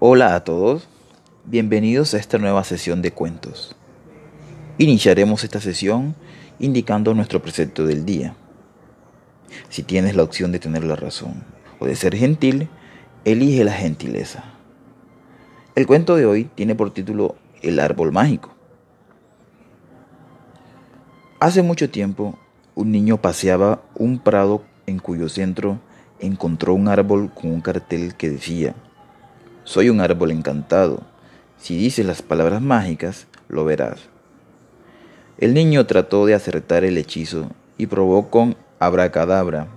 Hola a todos, bienvenidos a esta nueva sesión de cuentos. Iniciaremos esta sesión indicando nuestro precepto del día. Si tienes la opción de tener la razón o de ser gentil, elige la gentileza. El cuento de hoy tiene por título El árbol mágico. Hace mucho tiempo, un niño paseaba un prado en cuyo centro encontró un árbol con un cartel que decía, Soy un árbol encantado, si dices las palabras mágicas, lo verás. El niño trató de acertar el hechizo y probó con abracadabra,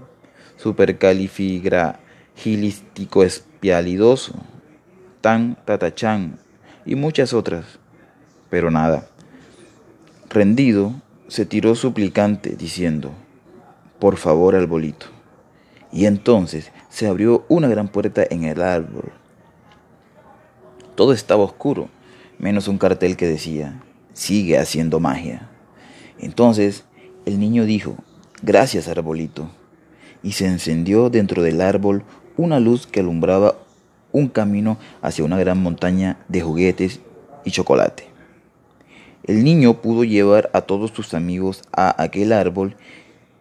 supercalifragilístico espialidoso, tan tatachán y muchas otras, pero nada. Rendido, se tiró suplicante diciendo, por favor, arbolito. Y entonces se abrió una gran puerta en el árbol. Todo estaba oscuro, menos un cartel que decía, sigue haciendo magia. Entonces el niño dijo, gracias arbolito, y se encendió dentro del árbol una luz que alumbraba un camino hacia una gran montaña de juguetes y chocolate. El niño pudo llevar a todos sus amigos a aquel árbol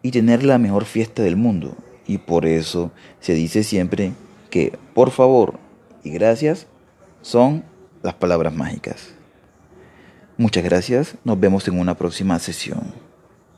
y tener la mejor fiesta del mundo. Y por eso se dice siempre que por favor y gracias son las palabras mágicas. Muchas gracias, nos vemos en una próxima sesión.